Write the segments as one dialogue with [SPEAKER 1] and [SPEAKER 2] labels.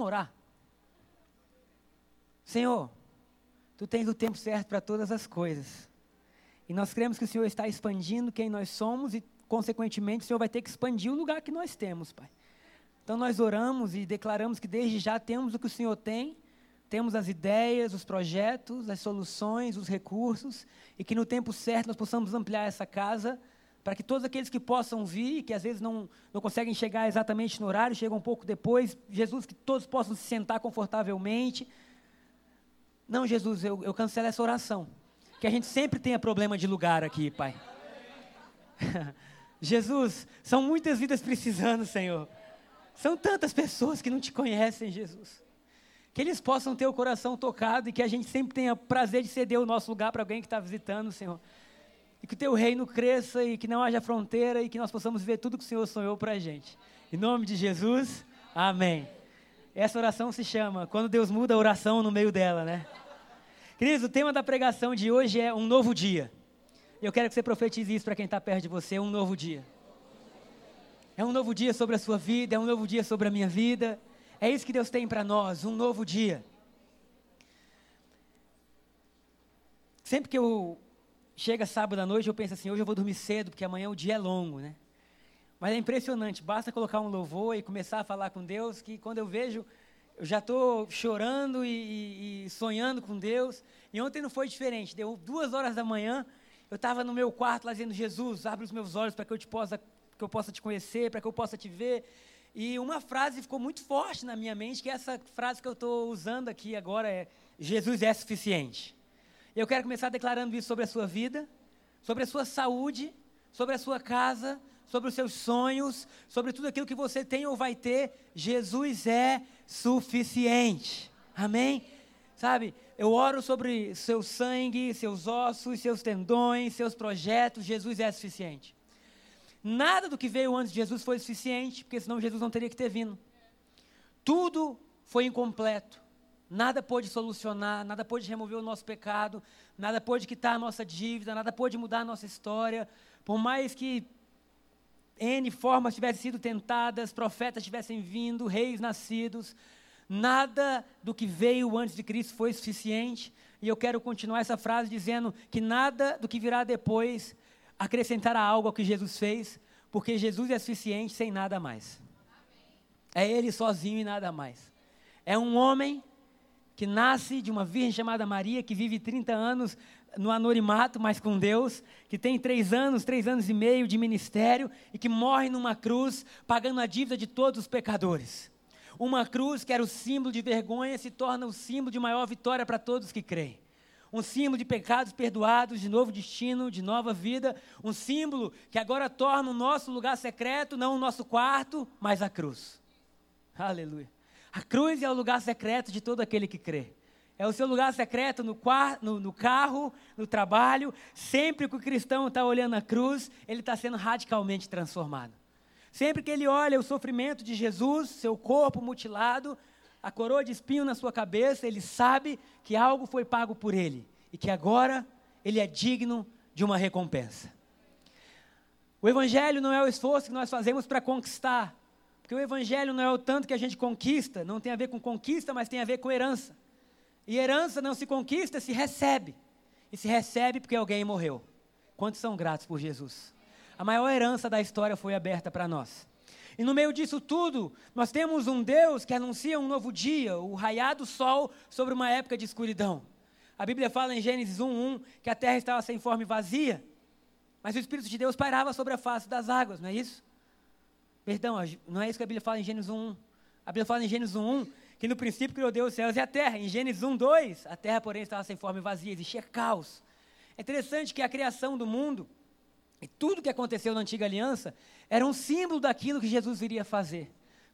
[SPEAKER 1] Vamos orar. Senhor, Tu tens o tempo certo para todas as coisas. E nós cremos que o Senhor está expandindo quem nós somos e, consequentemente, o Senhor vai ter que expandir o lugar que nós temos, Pai. Então nós oramos e declaramos que desde já temos o que o Senhor tem, temos as ideias, os projetos, as soluções, os recursos, e que no tempo certo nós possamos ampliar essa casa para que todos aqueles que possam vir, que às vezes não, não conseguem chegar exatamente no horário, chegam um pouco depois, Jesus, que todos possam se sentar confortavelmente. Não, Jesus, eu, eu cancelo essa oração. Que a gente sempre tenha problema de lugar aqui, Pai. Jesus, são muitas vidas precisando, Senhor. São tantas pessoas que não te conhecem, Jesus. Que eles possam ter o coração tocado e que a gente sempre tenha prazer de ceder o nosso lugar para alguém que está visitando, Senhor e que o teu reino cresça e que não haja fronteira e que nós possamos ver tudo que o Senhor sonhou para a gente. Em nome de Jesus, amém. Essa oração se chama Quando Deus muda a oração no meio dela, né? Queridos, o tema da pregação de hoje é um novo dia. Eu quero que você profetize isso para quem está perto de você, um novo dia. É um novo dia sobre a sua vida, é um novo dia sobre a minha vida. É isso que Deus tem para nós, um novo dia. Sempre que eu chega sábado à noite, eu penso assim, hoje eu vou dormir cedo, porque amanhã o dia é longo, né? Mas é impressionante, basta colocar um louvor e começar a falar com Deus, que quando eu vejo, eu já estou chorando e, e, sonhando com Deus. E ontem não foi diferente, deu duas horas da manhã, eu estava no meu quarto lá dizendo, Jesus, abre os meus olhos para que eu te possa, que eu possa te conhecer, para que eu possa te ver. E uma frase ficou muito forte na minha mente, que é essa frase que eu estou usando aqui agora é, Jesus é suficiente. Eu quero começar declarando isso sobre a sua vida, sobre a sua saúde, sobre a sua casa, sobre os seus sonhos, sobre tudo aquilo que você tem ou vai ter. Jesus é suficiente. Amém? Sabe, eu oro sobre seu sangue, seus ossos, seus tendões, seus projetos. Jesus é suficiente. Nada do que veio antes de Jesus foi suficiente, porque senão Jesus não teria que ter vindo. Tudo foi incompleto. Nada pôde solucionar, nada pôde remover o nosso pecado, nada pôde quitar a nossa dívida, nada pôde mudar a nossa história. Por mais que N formas tivessem sido tentadas, profetas tivessem vindo, reis nascidos, nada do que veio antes de Cristo foi suficiente. E eu quero continuar essa frase dizendo que nada do que virá depois acrescentará algo ao que Jesus fez, porque Jesus é suficiente sem nada mais. É Ele sozinho e nada mais. É um homem que nasce de uma virgem chamada Maria, que vive 30 anos no anonimato, mas com Deus, que tem três anos, três anos e meio de ministério e que morre numa cruz, pagando a dívida de todos os pecadores. Uma cruz que era o símbolo de vergonha se torna o símbolo de maior vitória para todos que creem. Um símbolo de pecados perdoados, de novo destino, de nova vida. Um símbolo que agora torna o nosso lugar secreto, não o nosso quarto, mas a cruz. Aleluia. A cruz é o lugar secreto de todo aquele que crê. É o seu lugar secreto no, no, no carro, no trabalho. Sempre que o cristão está olhando a cruz, ele está sendo radicalmente transformado. Sempre que ele olha o sofrimento de Jesus, seu corpo mutilado, a coroa de espinho na sua cabeça, ele sabe que algo foi pago por ele e que agora ele é digno de uma recompensa. O Evangelho não é o esforço que nós fazemos para conquistar, porque o evangelho não é o tanto que a gente conquista, não tem a ver com conquista, mas tem a ver com herança. E herança não se conquista, se recebe. E se recebe porque alguém morreu. Quantos são gratos por Jesus? A maior herança da história foi aberta para nós. E no meio disso tudo, nós temos um Deus que anuncia um novo dia, o raiar do sol sobre uma época de escuridão. A Bíblia fala em Gênesis 1:1 que a terra estava sem forma e vazia, mas o Espírito de Deus pairava sobre a face das águas, não é isso? Perdão, não é isso que a Bíblia fala em Gênesis 1. A Bíblia fala em Gênesis 1 que no princípio criou Deus os céus e a terra. Em Gênesis 1, 2, a terra, porém, estava sem forma e vazia, existia caos. É interessante que a criação do mundo e tudo que aconteceu na antiga aliança era um símbolo daquilo que Jesus viria fazer.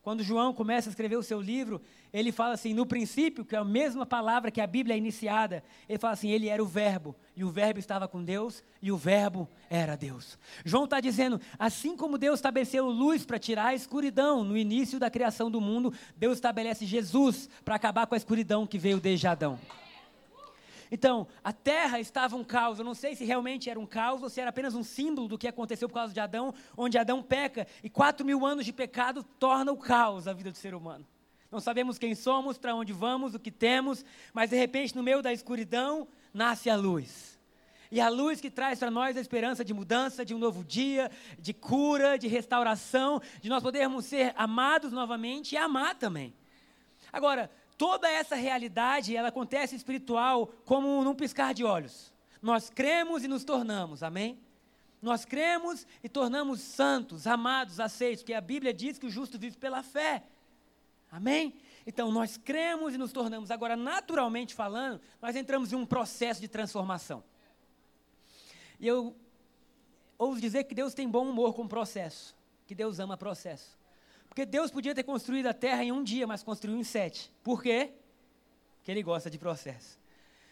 [SPEAKER 1] Quando João começa a escrever o seu livro, ele fala assim, no princípio, que é a mesma palavra que a Bíblia é iniciada, ele fala assim, ele era o verbo, e o verbo estava com Deus, e o verbo era Deus. João está dizendo, assim como Deus estabeleceu luz para tirar a escuridão no início da criação do mundo, Deus estabelece Jesus para acabar com a escuridão que veio desde Adão. Então, a terra estava um caos. Eu não sei se realmente era um caos ou se era apenas um símbolo do que aconteceu por causa de Adão, onde Adão peca e quatro mil anos de pecado torna o caos a vida do ser humano. Não sabemos quem somos, para onde vamos, o que temos, mas de repente, no meio da escuridão, nasce a luz. E a luz que traz para nós a esperança de mudança, de um novo dia, de cura, de restauração, de nós podermos ser amados novamente e amar também. Agora, toda essa realidade, ela acontece espiritual como num piscar de olhos. Nós cremos e nos tornamos, amém? Nós cremos e tornamos santos, amados, aceitos, porque a Bíblia diz que o justo vive pela fé. Amém? Então, nós cremos e nos tornamos. Agora, naturalmente falando, nós entramos em um processo de transformação. E eu ouso dizer que Deus tem bom humor com o processo, que Deus ama processo. Porque Deus podia ter construído a terra em um dia, mas construiu em sete. Por quê? Porque Ele gosta de processo.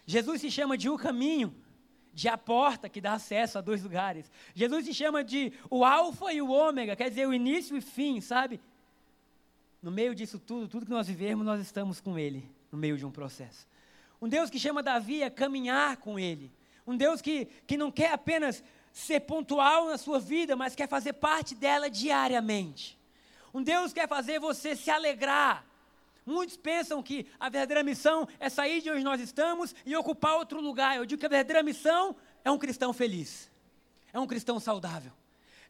[SPEAKER 1] Jesus se chama de o caminho, de a porta que dá acesso a dois lugares. Jesus se chama de o alfa e o ômega, quer dizer, o início e fim, sabe? No meio disso tudo, tudo que nós vivemos, nós estamos com Ele, no meio de um processo. Um Deus que chama Davi a caminhar com Ele. Um Deus que, que não quer apenas ser pontual na sua vida, mas quer fazer parte dela diariamente. Um Deus quer fazer você se alegrar. Muitos pensam que a verdadeira missão é sair de onde nós estamos e ocupar outro lugar. Eu digo que a verdadeira missão é um cristão feliz, é um cristão saudável.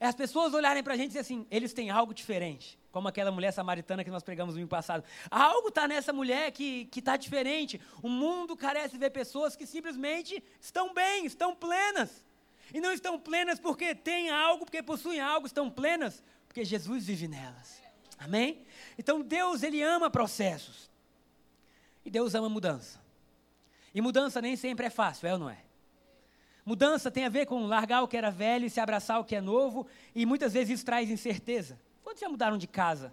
[SPEAKER 1] É as pessoas olharem para a gente e dizer assim: eles têm algo diferente, como aquela mulher samaritana que nós pregamos no ano passado. Algo está nessa mulher que está diferente. O mundo carece de ver pessoas que simplesmente estão bem, estão plenas. E não estão plenas porque têm algo, porque possuem algo, estão plenas porque Jesus vive nelas. Amém? Então Deus, Ele ama processos. E Deus ama mudança. E mudança nem sempre é fácil, é ou não é? Mudança tem a ver com largar o que era velho e se abraçar o que é novo, e muitas vezes isso traz incerteza. Quantos já mudaram de casa?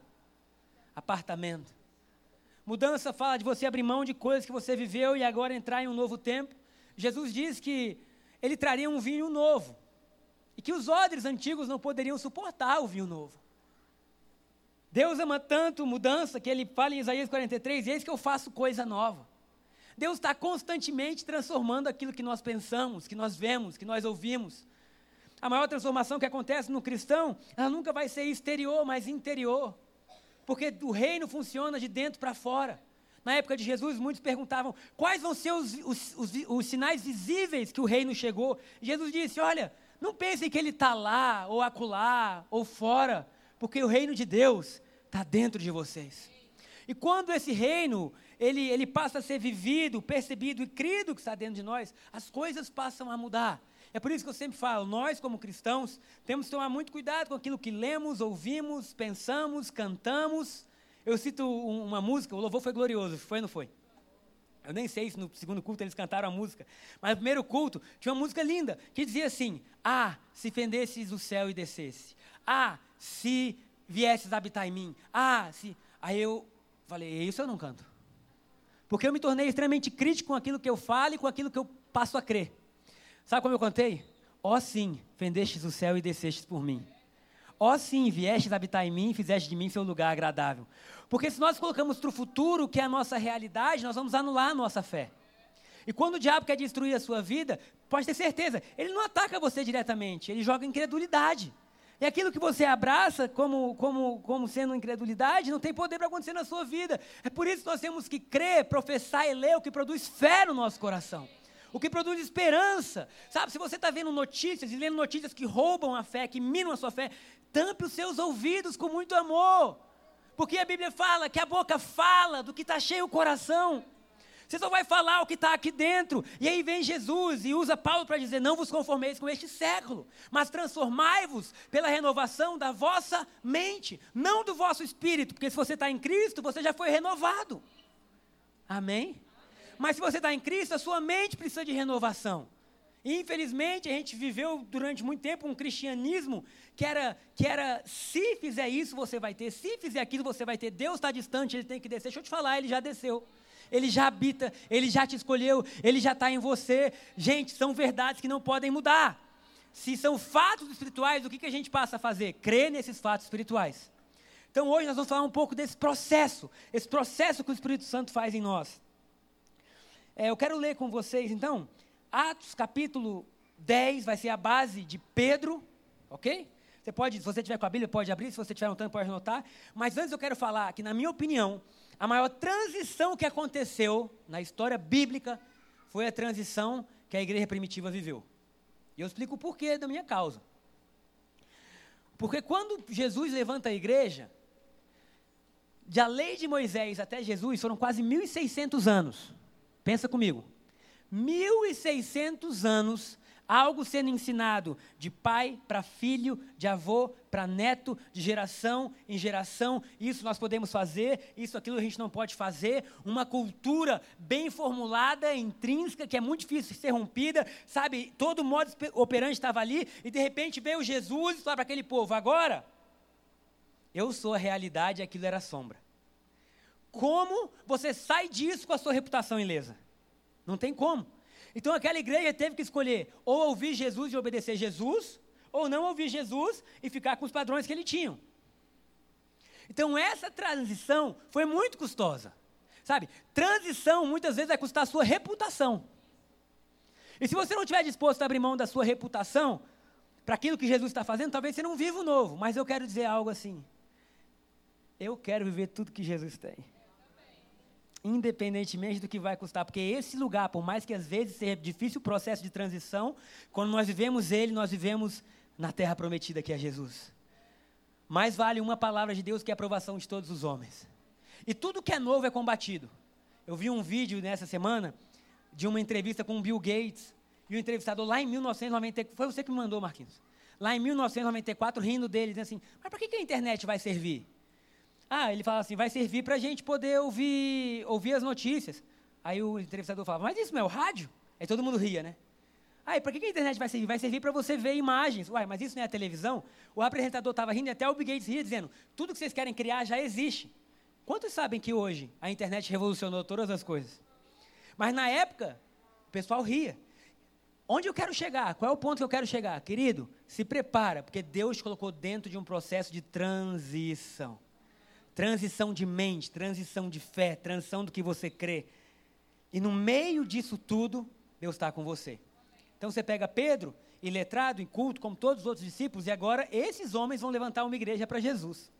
[SPEAKER 1] Apartamento. Mudança fala de você abrir mão de coisas que você viveu e agora entrar em um novo tempo. Jesus diz que ele traria um vinho novo. E que os odres antigos não poderiam suportar o vinho novo. Deus ama tanto mudança que ele fala em Isaías 43: Eis que eu faço coisa nova. Deus está constantemente transformando aquilo que nós pensamos, que nós vemos, que nós ouvimos. A maior transformação que acontece no cristão, ela nunca vai ser exterior, mas interior. Porque o reino funciona de dentro para fora. Na época de Jesus, muitos perguntavam quais vão ser os, os, os, os sinais visíveis que o reino chegou. Jesus disse: Olha, não pensem que ele está lá, ou acolá, ou fora, porque o reino de Deus está dentro de vocês. E quando esse reino ele, ele passa a ser vivido, percebido e crido que está dentro de nós, as coisas passam a mudar. É por isso que eu sempre falo, nós como cristãos temos que tomar muito cuidado com aquilo que lemos, ouvimos, pensamos, cantamos. Eu cito uma música, o louvor foi glorioso, foi ou não foi? Eu nem sei se no segundo culto eles cantaram a música, mas no primeiro culto tinha uma música linda que dizia assim: Ah, se fendesses o céu e descesse. Ah, se viesses habitar em mim. Ah, se. Aí eu falei: Isso eu não canto. Porque eu me tornei extremamente crítico com aquilo que eu falo e com aquilo que eu passo a crer. Sabe como eu contei? Ó oh, sim, fendestes o céu e descestes por mim. Ó oh, sim, viestes habitar em mim fizeste de mim seu lugar agradável. Porque se nós colocamos para o futuro, que é a nossa realidade, nós vamos anular a nossa fé. E quando o diabo quer destruir a sua vida, pode ter certeza, ele não ataca você diretamente, ele joga incredulidade. E aquilo que você abraça como, como, como sendo incredulidade não tem poder para acontecer na sua vida. É por isso que nós temos que crer, professar e ler o que produz fé no nosso coração. O que produz esperança. Sabe, se você está vendo notícias e lendo notícias que roubam a fé, que minam a sua fé, tampe os seus ouvidos com muito amor. Porque a Bíblia fala que a boca fala do que está cheio o coração. Você só vai falar o que está aqui dentro. E aí vem Jesus e usa Paulo para dizer: Não vos conformeis com este século, mas transformai-vos pela renovação da vossa mente, não do vosso espírito, porque se você está em Cristo, você já foi renovado. Amém? Mas se você está em Cristo, a sua mente precisa de renovação. Infelizmente, a gente viveu durante muito tempo um cristianismo que era, que era: se fizer isso, você vai ter, se fizer aquilo, você vai ter. Deus está distante, ele tem que descer. Deixa eu te falar, ele já desceu. Ele já habita, Ele já te escolheu, Ele já está em você. Gente, são verdades que não podem mudar. Se são fatos espirituais, o que, que a gente passa a fazer? Crer nesses fatos espirituais. Então hoje nós vamos falar um pouco desse processo, esse processo que o Espírito Santo faz em nós. É, eu quero ler com vocês, então, Atos capítulo 10, vai ser a base de Pedro, ok? Você pode, se você tiver com a Bíblia, pode abrir, se você tiver anotando, pode anotar. Mas antes eu quero falar que, na minha opinião, a maior transição que aconteceu na história bíblica foi a transição que a igreja primitiva viveu. E eu explico o porquê da minha causa. Porque quando Jesus levanta a igreja, da lei de Moisés até Jesus foram quase 1.600 anos. Pensa comigo. 1.600 anos algo sendo ensinado de pai para filho, de avô para neto, de geração em geração. Isso nós podemos fazer, isso aquilo a gente não pode fazer. Uma cultura bem formulada, intrínseca, que é muito difícil ser rompida, sabe? Todo modo operante estava ali e de repente veio Jesus e falou para aquele povo: agora eu sou a realidade e aquilo era sombra. Como você sai disso com a sua reputação ilesa? Não tem como. Então aquela igreja teve que escolher ou ouvir Jesus e obedecer Jesus, ou não ouvir Jesus e ficar com os padrões que ele tinha. Então essa transição foi muito custosa. Sabe? Transição muitas vezes vai custar a sua reputação. E se você não estiver disposto a abrir mão da sua reputação para aquilo que Jesus está fazendo, talvez você não viva o novo. Mas eu quero dizer algo assim. Eu quero viver tudo que Jesus tem independentemente do que vai custar, porque esse lugar, por mais que às vezes seja difícil o processo de transição, quando nós vivemos ele, nós vivemos na terra prometida que é Jesus. Mais vale uma palavra de Deus que a aprovação de todos os homens. E tudo que é novo é combatido. Eu vi um vídeo nessa semana de uma entrevista com o Bill Gates, e o entrevistador lá em 1994, foi você que me mandou, Marquinhos. Lá em 1994, rindo dele, dizendo assim: Mas para que a internet vai servir? Ah, ele fala assim, vai servir para a gente poder ouvir, ouvir as notícias. Aí o entrevistador fala, mas isso não é o rádio? Aí todo mundo ria, né? Aí, para que a internet vai servir? Vai servir para você ver imagens. Uai, mas isso não é a televisão? O apresentador estava rindo e até o Bill Gates ria, dizendo, tudo que vocês querem criar já existe. Quantos sabem que hoje a internet revolucionou todas as coisas? Mas na época, o pessoal ria. Onde eu quero chegar? Qual é o ponto que eu quero chegar? Querido, se prepara, porque Deus colocou dentro de um processo de transição. Transição de mente, transição de fé, transição do que você crê. E no meio disso tudo, Deus está com você. Então você pega Pedro, iletrado, culto, como todos os outros discípulos, e agora esses homens vão levantar uma igreja para Jesus.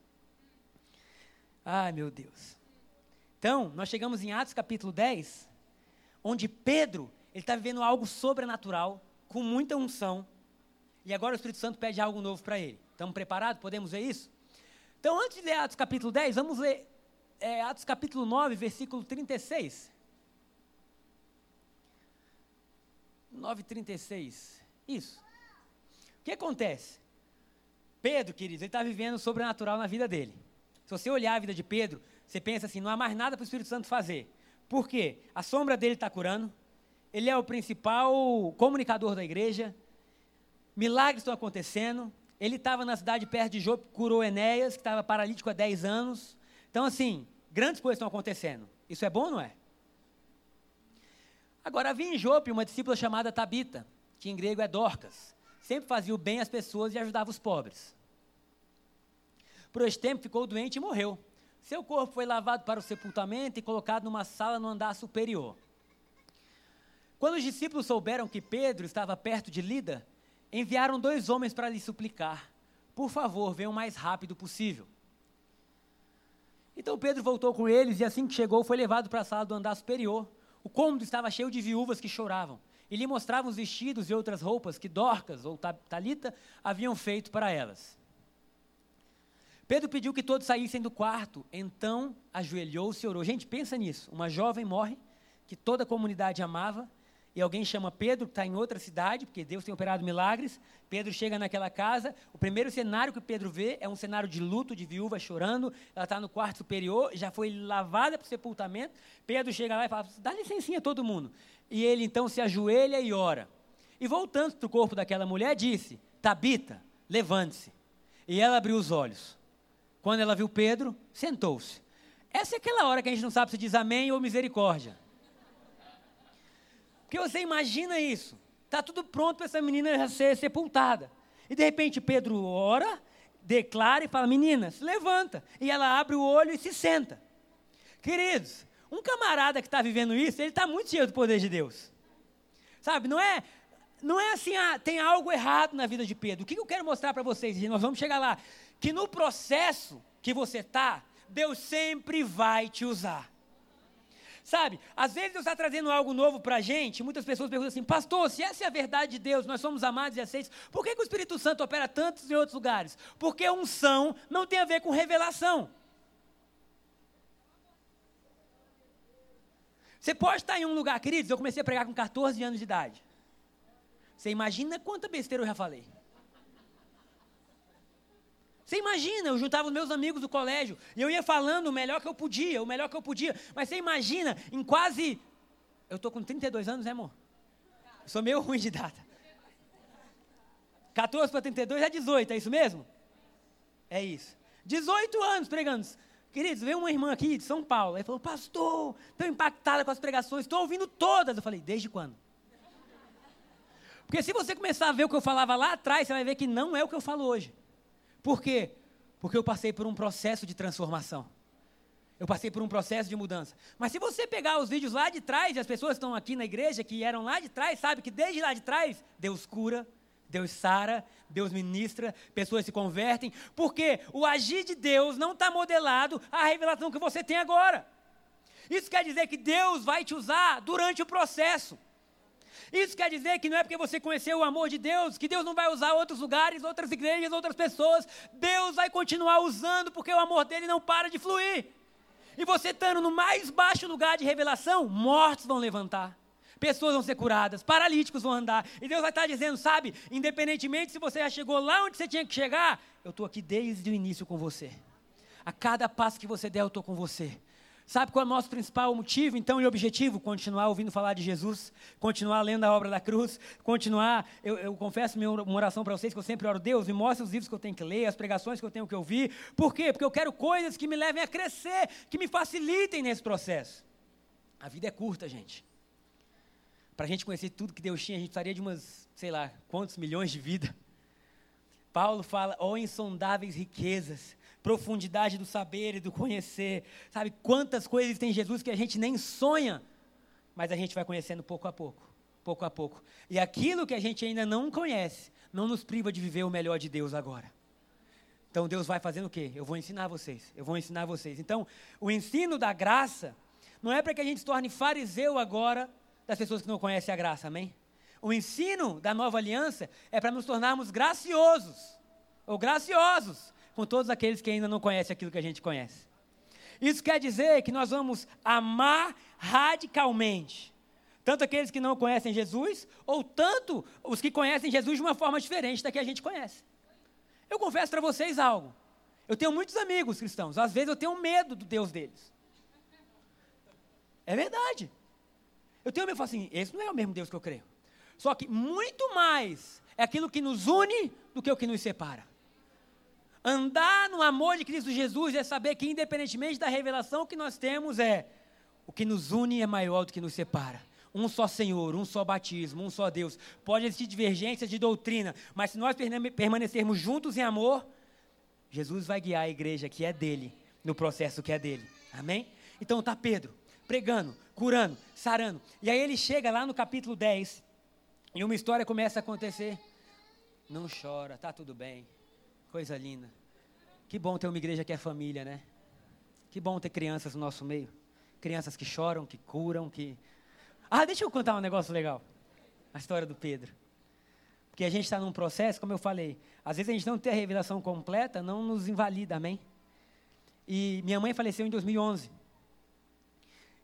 [SPEAKER 1] Ai, meu Deus. Então, nós chegamos em Atos capítulo 10, onde Pedro, ele está vivendo algo sobrenatural, com muita unção, e agora o Espírito Santo pede algo novo para ele. Estamos preparados? Podemos ver isso? Então, antes de ler Atos capítulo 10, vamos ler é, Atos capítulo 9, versículo 36. 9, 36. Isso. O que acontece? Pedro, queridos, ele está vivendo sobrenatural na vida dele. Se você olhar a vida de Pedro, você pensa assim: não há mais nada para o Espírito Santo fazer. Por quê? A sombra dele está curando, ele é o principal comunicador da igreja, milagres estão acontecendo, ele estava na cidade perto de Jope, curou Enéas, que estava paralítico há 10 anos. Então, assim, grandes coisas estão acontecendo. Isso é bom, não é? Agora, havia em Jope uma discípula chamada Tabita, que em grego é Dorcas. Sempre fazia o bem às pessoas e ajudava os pobres. Por esse tempo ficou doente e morreu. Seu corpo foi lavado para o sepultamento e colocado numa sala no andar superior. Quando os discípulos souberam que Pedro estava perto de Lida, enviaram dois homens para lhe suplicar: Por favor, venham o mais rápido possível. Então Pedro voltou com eles e assim que chegou foi levado para a sala do andar superior. O cômodo estava cheio de viúvas que choravam. E lhe mostravam os vestidos e outras roupas que Dorcas ou Talita haviam feito para elas. Pedro pediu que todos saíssem do quarto, então ajoelhou-se e orou. Gente, pensa nisso. Uma jovem morre, que toda a comunidade amava, e alguém chama Pedro, que está em outra cidade, porque Deus tem operado milagres. Pedro chega naquela casa. O primeiro cenário que Pedro vê é um cenário de luto, de viúva chorando. Ela está no quarto superior, já foi lavada para o sepultamento. Pedro chega lá e fala: dá licencinha a todo mundo. E ele então se ajoelha e ora. E voltando para o corpo daquela mulher, disse: Tabita, levante-se. E ela abriu os olhos. Quando ela viu Pedro, sentou-se. Essa é aquela hora que a gente não sabe se diz amém ou misericórdia. Porque você imagina isso. Está tudo pronto para essa menina já ser sepultada. E de repente Pedro ora, declara e fala: Menina, se levanta. E ela abre o olho e se senta. Queridos, um camarada que está vivendo isso, ele está muito cheio do poder de Deus. Sabe, não é, não é assim, ah, tem algo errado na vida de Pedro. O que eu quero mostrar para vocês, nós vamos chegar lá, que no processo que você está, Deus sempre vai te usar. Sabe, às vezes Deus está trazendo algo novo para a gente, muitas pessoas perguntam assim, pastor, se essa é a verdade de Deus, nós somos amados e aceitos, por que, que o Espírito Santo opera tantos em outros lugares? Porque unção não tem a ver com revelação. Você pode estar em um lugar, queridos, eu comecei a pregar com 14 anos de idade. Você imagina quanta besteira eu já falei. Você imagina, eu juntava os meus amigos do colégio e eu ia falando o melhor que eu podia, o melhor que eu podia. Mas você imagina, em quase. Eu estou com 32 anos, né, amor? Eu sou meio ruim de data. 14 para 32 é 18, é isso mesmo? É isso. 18 anos pregando. Queridos, veio uma irmã aqui de São Paulo. Ela falou, pastor, estou impactada com as pregações, estou ouvindo todas. Eu falei, desde quando? Porque se você começar a ver o que eu falava lá atrás, você vai ver que não é o que eu falo hoje. Por quê? Porque eu passei por um processo de transformação. Eu passei por um processo de mudança. Mas se você pegar os vídeos lá de trás, e as pessoas estão aqui na igreja, que eram lá de trás, sabe que desde lá de trás, Deus cura, Deus sara, Deus ministra, pessoas se convertem, porque o agir de Deus não está modelado à revelação que você tem agora. Isso quer dizer que Deus vai te usar durante o processo. Isso quer dizer que não é porque você conheceu o amor de Deus, que Deus não vai usar outros lugares, outras igrejas, outras pessoas. Deus vai continuar usando, porque o amor dele não para de fluir. E você estando no mais baixo lugar de revelação, mortos vão levantar. Pessoas vão ser curadas, paralíticos vão andar. E Deus vai estar dizendo, sabe, independentemente se você já chegou lá onde você tinha que chegar, eu estou aqui desde o início com você. A cada passo que você der, eu estou com você. Sabe qual é o nosso principal motivo, então, e objetivo? Continuar ouvindo falar de Jesus, continuar lendo a obra da cruz, continuar. Eu, eu confesso minha oração para vocês que eu sempre oro, Deus, me mostre os livros que eu tenho que ler, as pregações que eu tenho que ouvir. Por quê? Porque eu quero coisas que me levem a crescer, que me facilitem nesse processo. A vida é curta, gente. Para a gente conhecer tudo que Deus tinha, a gente precisaria de umas, sei lá, quantos milhões de vida. Paulo fala, ó oh, insondáveis riquezas profundidade do saber e do conhecer. Sabe quantas coisas tem Jesus que a gente nem sonha, mas a gente vai conhecendo pouco a pouco, pouco a pouco. E aquilo que a gente ainda não conhece, não nos priva de viver o melhor de Deus agora. Então Deus vai fazendo o quê? Eu vou ensinar vocês. Eu vou ensinar vocês. Então, o ensino da graça não é para que a gente se torne fariseu agora das pessoas que não conhecem a graça, amém? O ensino da nova aliança é para nos tornarmos graciosos ou graciosos com todos aqueles que ainda não conhecem aquilo que a gente conhece. Isso quer dizer que nós vamos amar radicalmente. Tanto aqueles que não conhecem Jesus, ou tanto os que conhecem Jesus de uma forma diferente da que a gente conhece. Eu confesso para vocês algo. Eu tenho muitos amigos cristãos. Às vezes eu tenho medo do Deus deles. É verdade. Eu tenho medo, eu falo assim, esse não é o mesmo Deus que eu creio. Só que muito mais é aquilo que nos une do que o que nos separa. Andar no amor de Cristo Jesus é saber que, independentemente da revelação que nós temos, é o que nos une é maior do que nos separa. Um só Senhor, um só batismo, um só Deus. Pode existir divergências de doutrina, mas se nós permanecermos juntos em amor, Jesus vai guiar a igreja que é dele, no processo que é dele. Amém? Então está Pedro pregando, curando, sarando. E aí ele chega lá no capítulo 10 e uma história começa a acontecer. Não chora, tá tudo bem. Coisa linda. Que bom ter uma igreja que é família, né? Que bom ter crianças no nosso meio. Crianças que choram, que curam, que. Ah, deixa eu contar um negócio legal. A história do Pedro. Porque a gente está num processo, como eu falei, às vezes a gente não tem a revelação completa, não nos invalida, amém? E minha mãe faleceu em 2011.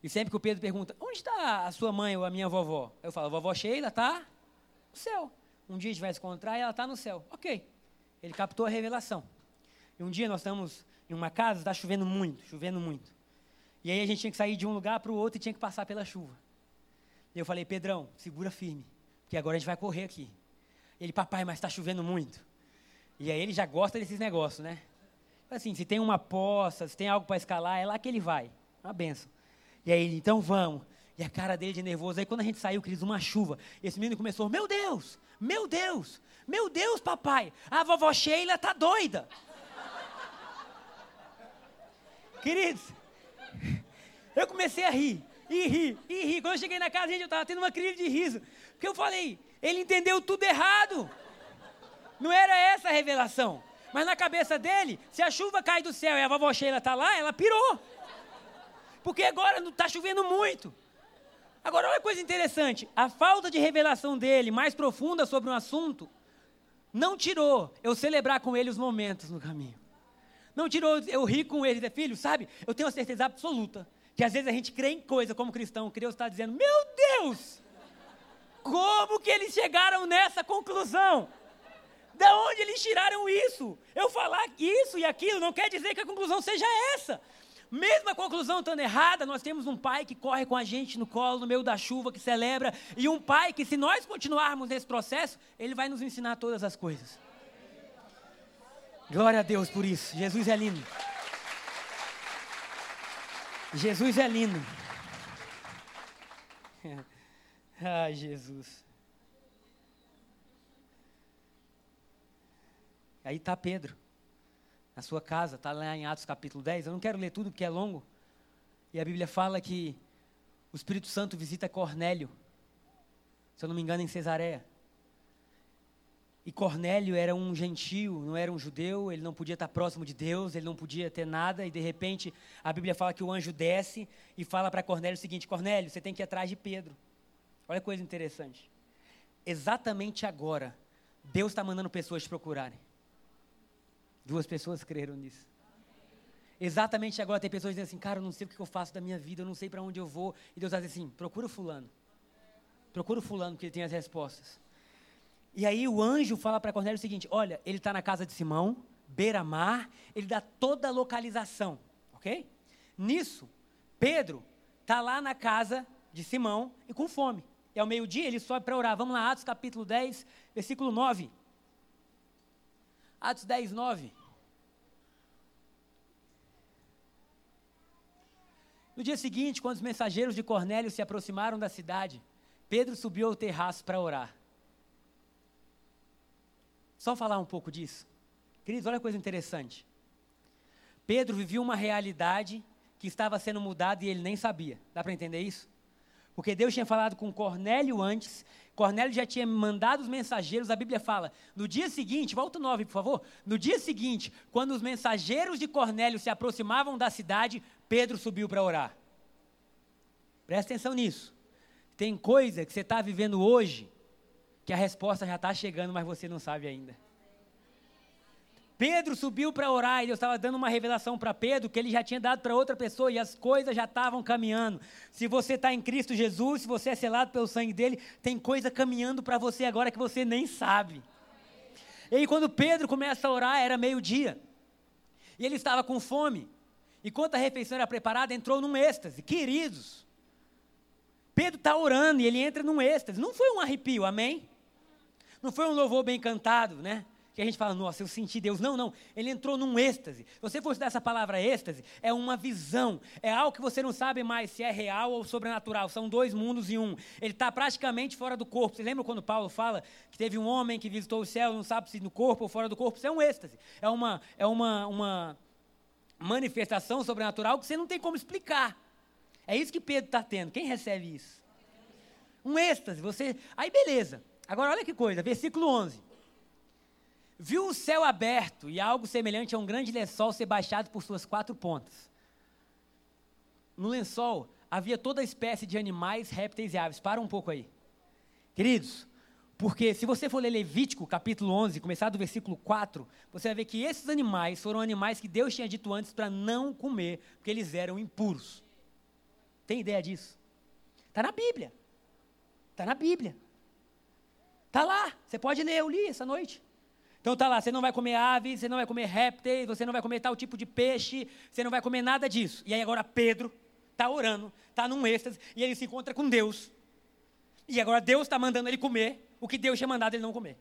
[SPEAKER 1] E sempre que o Pedro pergunta, onde está a sua mãe ou a minha vovó? Eu falo, vovó Sheila está no céu. Um dia a gente vai se encontrar e ela está no céu. Ok. Ele captou a revelação. E um dia nós estamos em uma casa, está chovendo muito, chovendo muito. E aí a gente tinha que sair de um lugar para o outro e tinha que passar pela chuva. E eu falei, Pedrão, segura firme, porque agora a gente vai correr aqui. Ele, papai, mas está chovendo muito. E aí ele já gosta desses negócios, né? Assim, se tem uma poça, se tem algo para escalar, é lá que ele vai. Uma benção. E aí ele, então vamos. E a cara dele de nervoso. Aí quando a gente saiu, queridos, uma chuva. Esse menino começou, meu Deus, meu Deus, meu Deus, papai, a vovó Sheila está doida. Queridos, eu comecei a rir, e rir, e rir. Quando eu cheguei na casa, gente, eu estava tendo uma crise de riso. Porque eu falei, ele entendeu tudo errado. Não era essa a revelação. Mas na cabeça dele, se a chuva cai do céu e a vovó Sheila está lá, ela pirou. Porque agora não está chovendo muito. Agora, olha que coisa interessante. A falta de revelação dele, mais profunda sobre um assunto, não tirou eu celebrar com ele os momentos no caminho. Não tirou eu rir com ele, dizer, filho, sabe? Eu tenho a certeza absoluta que às vezes a gente crê em coisa como cristão, Deus está dizendo, meu Deus, como que eles chegaram nessa conclusão? Da onde eles tiraram isso? Eu falar isso e aquilo não quer dizer que a conclusão seja essa. Mesmo a conclusão estando errada, nós temos um pai que corre com a gente no colo, no meio da chuva, que celebra, e um pai que, se nós continuarmos nesse processo, ele vai nos ensinar todas as coisas. Glória a Deus por isso. Jesus é lindo. Jesus é lindo. Ai, Jesus. Aí está Pedro, na sua casa, está lá em Atos capítulo 10. Eu não quero ler tudo porque é longo. E a Bíblia fala que o Espírito Santo visita Cornélio, se eu não me engano, em Cesareia. E Cornélio era um gentio, não era um judeu, ele não podia estar próximo de Deus, ele não podia ter nada, e de repente a Bíblia fala que o anjo desce e fala para Cornélio o seguinte: Cornélio, você tem que ir atrás de Pedro. Olha que coisa interessante. Exatamente agora, Deus está mandando pessoas te procurarem. Duas pessoas creram nisso. Exatamente agora tem pessoas dizendo assim, cara, eu não sei o que eu faço da minha vida, eu não sei para onde eu vou. E Deus dizendo assim, procura o fulano. Procura o fulano, porque ele tem as respostas. E aí o anjo fala para Cornélio o seguinte: olha, ele está na casa de Simão, beira-mar, ele dá toda a localização, ok? Nisso, Pedro está lá na casa de Simão e com fome. E ao meio-dia ele sobe para orar. Vamos lá, Atos capítulo 10, versículo 9. Atos 10, 9. No dia seguinte, quando os mensageiros de Cornélio se aproximaram da cidade, Pedro subiu ao terraço para orar. Só falar um pouco disso. Queridos, olha a coisa interessante. Pedro vivia uma realidade que estava sendo mudada e ele nem sabia. Dá para entender isso? Porque Deus tinha falado com Cornélio antes, Cornélio já tinha mandado os mensageiros, a Bíblia fala, no dia seguinte, volta o 9, por favor. No dia seguinte, quando os mensageiros de Cornélio se aproximavam da cidade, Pedro subiu para orar. Presta atenção nisso. Tem coisa que você está vivendo hoje que a resposta já está chegando, mas você não sabe ainda. Pedro subiu para orar e Deus estava dando uma revelação para Pedro que ele já tinha dado para outra pessoa e as coisas já estavam caminhando. Se você está em Cristo Jesus, se você é selado pelo sangue dele, tem coisa caminhando para você agora que você nem sabe. E aí, quando Pedro começa a orar, era meio-dia. E ele estava com fome. E quando a refeição era preparada, entrou num êxtase. Queridos, Pedro está orando e ele entra num êxtase. Não foi um arrepio, amém? Não foi um louvor bem cantado, né? Que a gente fala, nossa, eu senti Deus. Não, não. Ele entrou num êxtase. Se você for estudar essa palavra êxtase, é uma visão. É algo que você não sabe mais se é real ou sobrenatural. São dois mundos em um. Ele está praticamente fora do corpo. Você lembra quando Paulo fala que teve um homem que visitou o céu, não sabe se no corpo ou fora do corpo? Isso é um êxtase. É uma, é uma, uma manifestação sobrenatural que você não tem como explicar. É isso que Pedro está tendo. Quem recebe isso? Um êxtase. Você. Aí beleza. Agora olha que coisa, versículo 11. Viu o céu aberto e algo semelhante a um grande lençol ser baixado por suas quatro pontas. No lençol havia toda espécie de animais, répteis e aves. Para um pouco aí. Queridos, porque se você for ler Levítico, capítulo 11, começar do versículo 4, você vai ver que esses animais foram animais que Deus tinha dito antes para não comer, porque eles eram impuros. Tem ideia disso? Está na Bíblia. Está na Bíblia. Está lá, você pode ler, eu li essa noite. Então está lá, você não vai comer aves, você não vai comer répteis, você não vai comer tal tipo de peixe, você não vai comer nada disso. E aí agora Pedro está orando, está num êxtase, e ele se encontra com Deus. E agora Deus está mandando ele comer o que Deus tinha mandado ele não comer.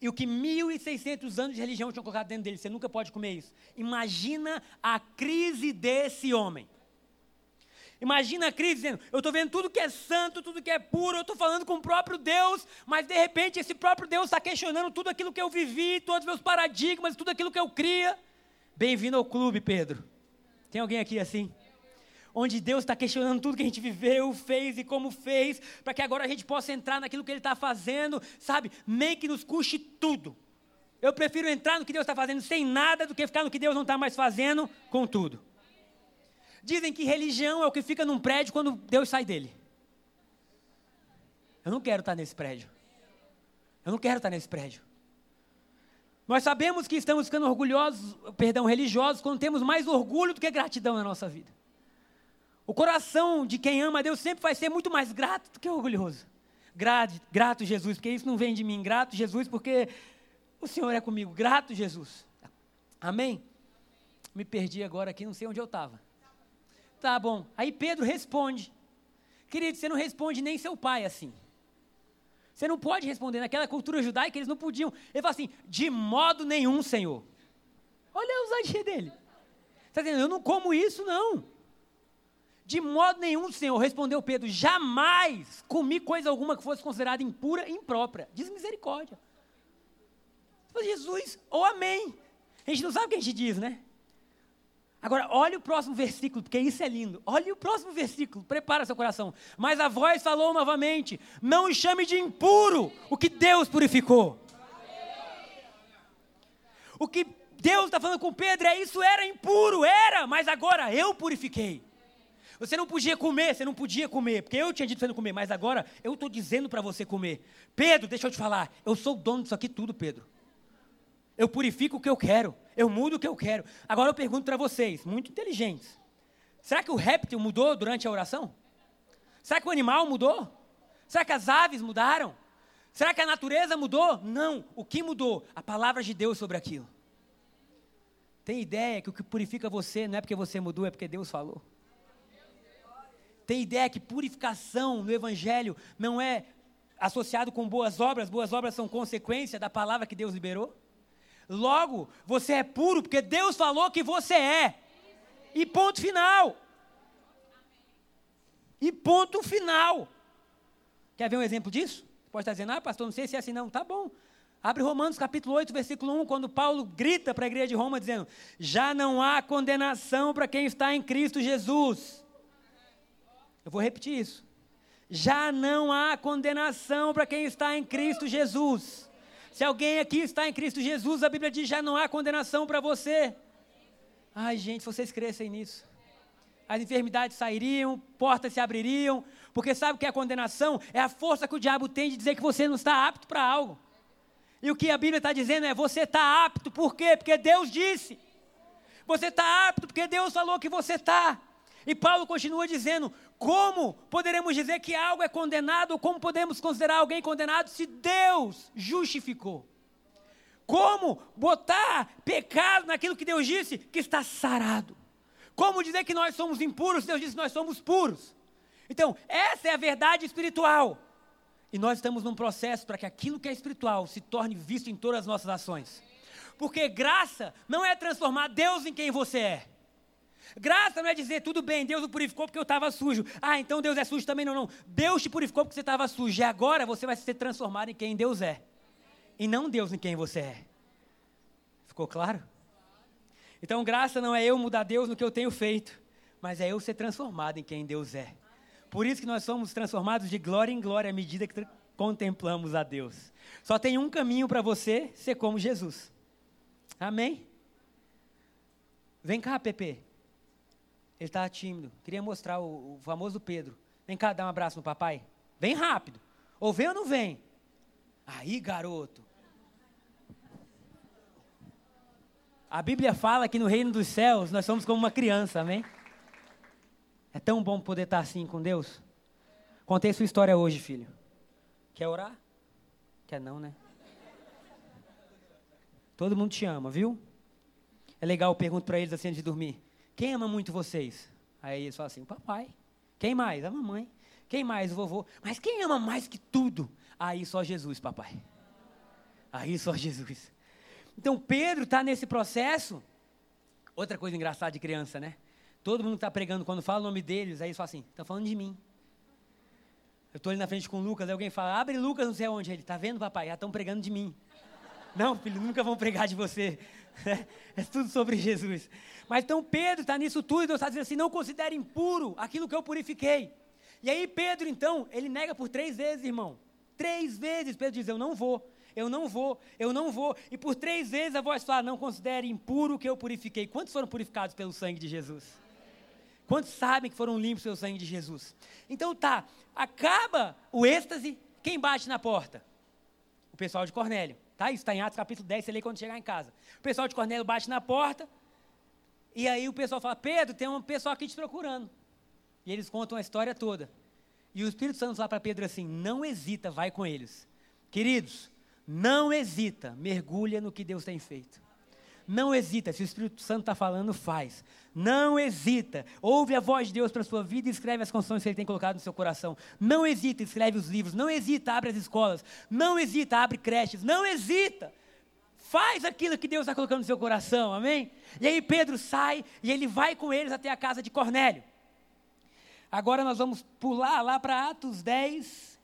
[SPEAKER 1] E o que 1.600 anos de religião tinham colocado dentro dele, você nunca pode comer isso. Imagina a crise desse homem. Imagina a crise dizendo: Eu estou vendo tudo que é santo, tudo que é puro, eu estou falando com o próprio Deus, mas de repente esse próprio Deus está questionando tudo aquilo que eu vivi, todos os meus paradigmas, tudo aquilo que eu cria. Bem-vindo ao clube, Pedro. Tem alguém aqui assim? Onde Deus está questionando tudo que a gente viveu, fez e como fez, para que agora a gente possa entrar naquilo que Ele está fazendo, sabe? Meio que nos custe tudo. Eu prefiro entrar no que Deus está fazendo sem nada do que ficar no que Deus não está mais fazendo com tudo. Dizem que religião é o que fica num prédio quando Deus sai dele. Eu não quero estar nesse prédio. Eu não quero estar nesse prédio. Nós sabemos que estamos ficando orgulhosos, perdão, religiosos, quando temos mais orgulho do que gratidão na nossa vida. O coração de quem ama a Deus sempre vai ser muito mais grato do que orgulhoso. Grato, grato Jesus, porque isso não vem de mim. Grato Jesus, porque o Senhor é comigo. Grato Jesus. Amém? Me perdi agora aqui, não sei onde eu estava. Tá bom. Aí Pedro responde. Querido, você não responde nem seu pai assim. Você não pode responder. Naquela cultura judaica, eles não podiam. Ele fala assim: de modo nenhum, Senhor. Olha a ousadia dele. Está dizendo, eu não como isso, não. De modo nenhum, Senhor, respondeu Pedro: jamais comi coisa alguma que fosse considerada impura e imprópria. Diz misericórdia. Jesus, ou amém. A gente não sabe o que a gente diz, né? Agora, olha o próximo versículo, porque isso é lindo. Olha o próximo versículo, prepara seu coração. Mas a voz falou novamente: Não chame de impuro o que Deus purificou. O que Deus está falando com Pedro é: Isso era impuro, era, mas agora eu purifiquei. Você não podia comer, você não podia comer, porque eu tinha dito para você não comer, mas agora eu estou dizendo para você comer. Pedro, deixa eu te falar, eu sou o dono disso aqui tudo, Pedro. Eu purifico o que eu quero. Eu mudo o que eu quero. Agora eu pergunto para vocês, muito inteligentes. Será que o réptil mudou durante a oração? Será que o animal mudou? Será que as aves mudaram? Será que a natureza mudou? Não. O que mudou? A palavra de Deus sobre aquilo. Tem ideia que o que purifica você não é porque você mudou, é porque Deus falou. Tem ideia que purificação no Evangelho não é associado com boas obras, boas obras são consequência da palavra que Deus liberou? Logo, você é puro porque Deus falou que você é. E ponto final. E ponto final. Quer ver um exemplo disso? Pode estar dizendo, ah, pastor, não sei se é assim, não. Tá bom. Abre Romanos capítulo 8, versículo 1, quando Paulo grita para a igreja de Roma, dizendo: Já não há condenação para quem está em Cristo Jesus. Eu vou repetir isso. Já não há condenação para quem está em Cristo Jesus. Se alguém aqui está em Cristo Jesus, a Bíblia diz: já não há condenação para você. Ai, gente, vocês crescem nisso. As enfermidades sairiam, portas se abririam, porque sabe o que é a condenação? É a força que o diabo tem de dizer que você não está apto para algo. E o que a Bíblia está dizendo é: você está apto, por quê? Porque Deus disse. Você está apto porque Deus falou que você está. E Paulo continua dizendo: como poderemos dizer que algo é condenado, ou como podemos considerar alguém condenado se Deus justificou? Como botar pecado naquilo que Deus disse que está sarado? Como dizer que nós somos impuros se Deus disse que nós somos puros? Então, essa é a verdade espiritual. E nós estamos num processo para que aquilo que é espiritual se torne visto em todas as nossas ações. Porque graça não é transformar Deus em quem você é. Graça não é dizer, tudo bem, Deus o purificou porque eu estava sujo. Ah, então Deus é sujo também. Não, não. Deus te purificou porque você estava sujo. E agora você vai ser transformado em quem Deus é. E não Deus em quem você é. Ficou claro? Então, graça não é eu mudar Deus no que eu tenho feito, mas é eu ser transformado em quem Deus é. Por isso que nós somos transformados de glória em glória à medida que contemplamos a Deus. Só tem um caminho para você ser como Jesus. Amém? Vem cá, Pepe. Ele estava tímido. Queria mostrar o, o, famoso Pedro. Vem cá dar um abraço no papai. Vem rápido. Ou vem ou não vem? Aí, garoto. A Bíblia fala que no reino dos céus nós somos como uma criança, amém? É tão bom poder estar assim com Deus. Contei sua história hoje, filho. Quer orar? Quer não, né? Todo mundo te ama, viu? É legal, eu pergunto para eles assim antes de dormir. Quem ama muito vocês? Aí eles falam assim: papai. Quem mais? A mamãe. Quem mais? O vovô. Mas quem ama mais que tudo? Aí só Jesus, papai. Aí só Jesus. Então Pedro está nesse processo. Outra coisa engraçada de criança, né? Todo mundo está pregando, quando fala o nome deles, aí eles falam assim: está falando de mim. Eu estou ali na frente com o Lucas, aí alguém fala: abre Lucas, não sei onde. Ele está vendo, papai? Já estão pregando de mim. Não, filho, nunca vão pregar de você. É tudo sobre Jesus. Mas então Pedro está nisso tudo e Deus está dizendo assim: não considere impuro aquilo que eu purifiquei. E aí Pedro, então, ele nega por três vezes, irmão. Três vezes Pedro diz: Eu não vou. eu não vou, eu não vou. E por três vezes a voz fala: Não considere impuro o que eu purifiquei. Quantos foram purificados pelo sangue de Jesus? Quantos sabem que foram limpos pelo sangue de Jesus? Então tá, acaba o êxtase, quem bate na porta? O pessoal de Cornélio. Tá? Isso está em Atos capítulo 10, você lê quando chegar em casa. O pessoal de Cornélio bate na porta, e aí o pessoal fala: Pedro, tem um pessoal aqui te procurando. E eles contam a história toda. E o Espírito Santo fala para Pedro assim: não hesita, vai com eles. Queridos, não hesita, mergulha no que Deus tem feito. Não hesita, se o Espírito Santo está falando, faz. Não hesita, ouve a voz de Deus para a sua vida e escreve as canções que Ele tem colocado no seu coração. Não hesita, escreve os livros. Não hesita, abre as escolas. Não hesita, abre creches. Não hesita, faz aquilo que Deus está colocando no seu coração, amém? E aí Pedro sai e ele vai com eles até a casa de Cornélio. Agora nós vamos pular lá para Atos 10,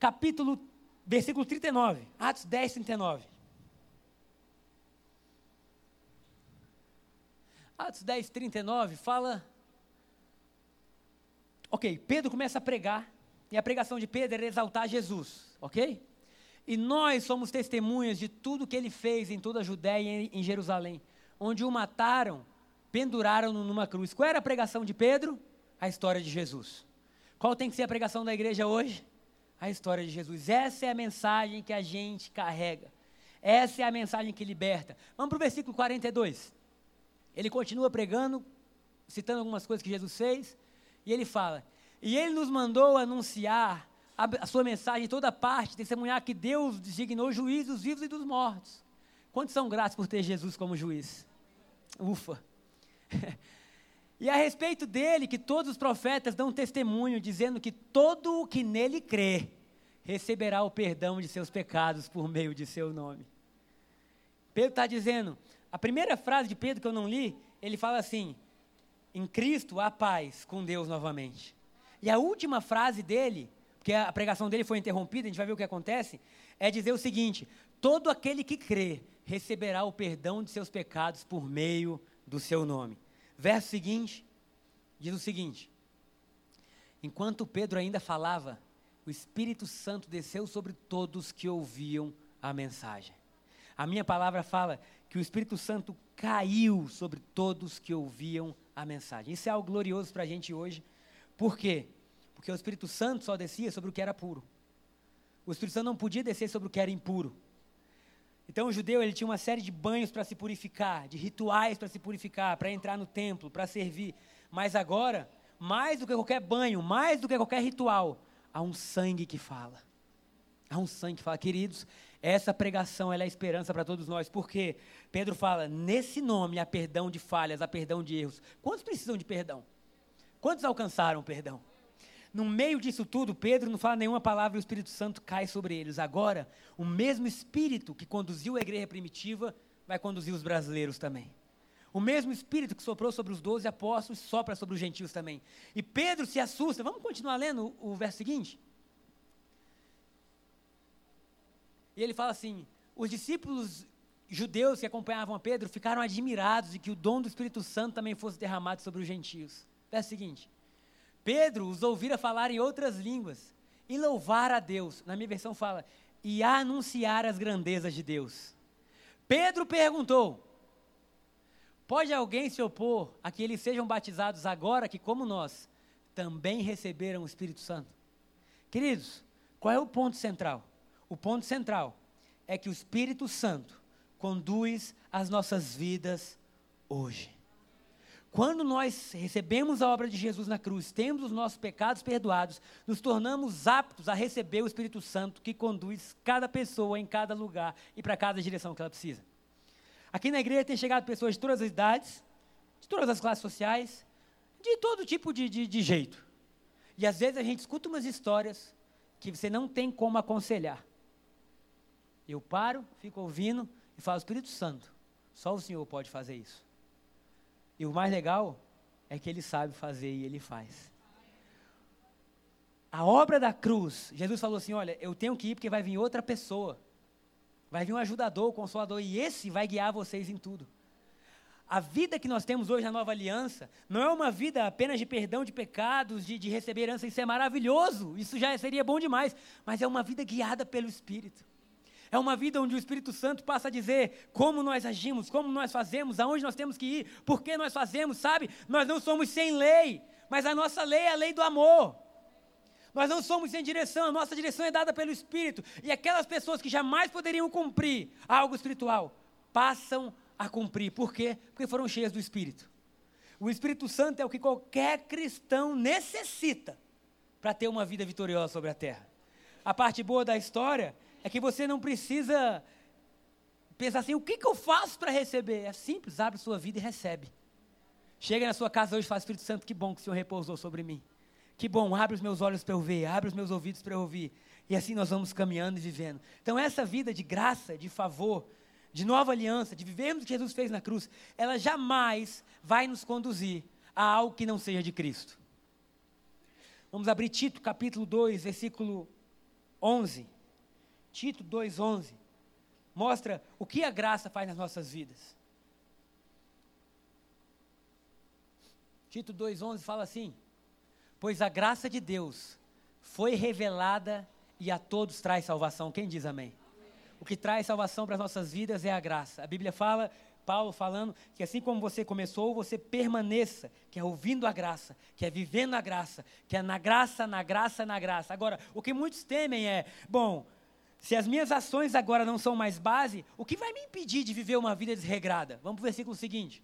[SPEAKER 1] capítulo, versículo 39. Atos 10, 39. Atos 10, 39 fala. Ok, Pedro começa a pregar, e a pregação de Pedro era exaltar Jesus, ok? E nós somos testemunhas de tudo que ele fez em toda a Judéia e em Jerusalém, onde o mataram, penduraram-no numa cruz. Qual era a pregação de Pedro? a história de Jesus. Qual tem que ser a pregação da igreja hoje? A história de Jesus. Essa é a mensagem que a gente carrega. Essa é a mensagem que liberta. Vamos para o versículo 42. Ele continua pregando, citando algumas coisas que Jesus fez, e ele fala: E ele nos mandou anunciar a, a sua mensagem em toda parte, testemunhar que Deus designou juiz dos vivos e dos mortos. Quantos são gratos por ter Jesus como juiz? Ufa! E a respeito dele, que todos os profetas dão testemunho, dizendo que todo o que nele crê receberá o perdão de seus pecados por meio de seu nome. Pedro está dizendo, a primeira frase de Pedro que eu não li, ele fala assim: em Cristo há paz com Deus novamente. E a última frase dele, porque a pregação dele foi interrompida, a gente vai ver o que acontece, é dizer o seguinte: todo aquele que crê receberá o perdão de seus pecados por meio do seu nome. Verso seguinte, diz o seguinte: Enquanto Pedro ainda falava, o Espírito Santo desceu sobre todos que ouviam a mensagem. A minha palavra fala que o Espírito Santo caiu sobre todos que ouviam a mensagem. Isso é algo glorioso para a gente hoje. Por quê? Porque o Espírito Santo só descia sobre o que era puro. O Espírito Santo não podia descer sobre o que era impuro. Então o judeu ele tinha uma série de banhos para se purificar, de rituais para se purificar, para entrar no templo, para servir. Mas agora, mais do que qualquer banho, mais do que qualquer ritual, há um sangue que fala. Há um sangue que fala, queridos, essa pregação é a esperança para todos nós, porque Pedro fala, nesse nome há perdão de falhas, há perdão de erros. Quantos precisam de perdão? Quantos alcançaram perdão? No meio disso tudo, Pedro não fala nenhuma palavra e o Espírito Santo cai sobre eles. Agora, o mesmo Espírito que conduziu a igreja primitiva vai conduzir os brasileiros também. O mesmo Espírito que soprou sobre os doze apóstolos sopra sobre os gentios também. E Pedro se assusta. Vamos continuar lendo o, verso seguinte? E ele fala assim: os discípulos judeus que acompanhavam a Pedro ficaram admirados de que o dom do Espírito Santo também fosse derramado sobre os gentios. Verso seguinte. Pedro os ouvira falar em outras línguas e louvar a Deus. Na minha versão fala, e anunciar as grandezas de Deus. Pedro perguntou: Pode alguém se opor a que eles sejam batizados agora que, como nós, também receberam o Espírito Santo? Queridos, qual é o ponto central? O ponto central é que o Espírito Santo conduz as nossas vidas hoje. Quando nós recebemos a obra de Jesus na cruz, temos os nossos pecados perdoados, nos tornamos aptos a receber o Espírito Santo que conduz cada pessoa em cada lugar e para cada direção que ela precisa. Aqui na igreja tem chegado pessoas de todas as idades, de todas as classes sociais, de todo tipo de, de, de jeito. E às vezes a gente escuta umas histórias que você não tem como aconselhar. Eu paro, fico ouvindo e falo, Espírito Santo, só o Senhor pode fazer isso. E o mais legal é que ele sabe fazer e ele faz. A obra da cruz, Jesus falou assim: Olha, eu tenho que ir porque vai vir outra pessoa. Vai vir um ajudador, um consolador, e esse vai guiar vocês em tudo. A vida que nós temos hoje na nova aliança não é uma vida apenas de perdão de pecados, de, de receber herança, isso é maravilhoso, isso já seria bom demais, mas é uma vida guiada pelo Espírito. É uma vida onde o Espírito Santo passa a dizer como nós agimos, como nós fazemos, aonde nós temos que ir, por que nós fazemos, sabe? Nós não somos sem lei, mas a nossa lei é a lei do amor. Nós não somos sem direção, a nossa direção é dada pelo Espírito. E aquelas pessoas que jamais poderiam cumprir algo espiritual, passam a cumprir. Por quê? Porque foram cheias do Espírito. O Espírito Santo é o que qualquer cristão necessita para ter uma vida vitoriosa sobre a terra. A parte boa da história é que você não precisa pensar assim: o que, que eu faço para receber? É simples, abre sua vida e recebe. Chega na sua casa hoje e fala: Espírito Santo, que bom que o Senhor repousou sobre mim. Que bom, abre os meus olhos para eu ver, abre os meus ouvidos para eu ouvir. E assim nós vamos caminhando e vivendo. Então, essa vida de graça, de favor, de nova aliança, de vivermos o que Jesus fez na cruz, ela jamais vai nos conduzir a algo que não seja de Cristo. Vamos abrir Tito, capítulo 2, versículo 11. Tito 2, 11. Mostra o que a graça faz nas nossas vidas. Tito 2,11 fala assim: Pois a graça de Deus foi revelada e a todos traz salvação. Quem diz amém? O que traz salvação para as nossas vidas é a graça. A Bíblia fala, Paulo falando, que assim como você começou, você permaneça, que é ouvindo a graça, que é vivendo a graça, que é na graça, na graça, na graça. Agora, o que muitos temem é, bom, se as minhas ações agora não são mais base, o que vai me impedir de viver uma vida desregrada? Vamos para o versículo seguinte.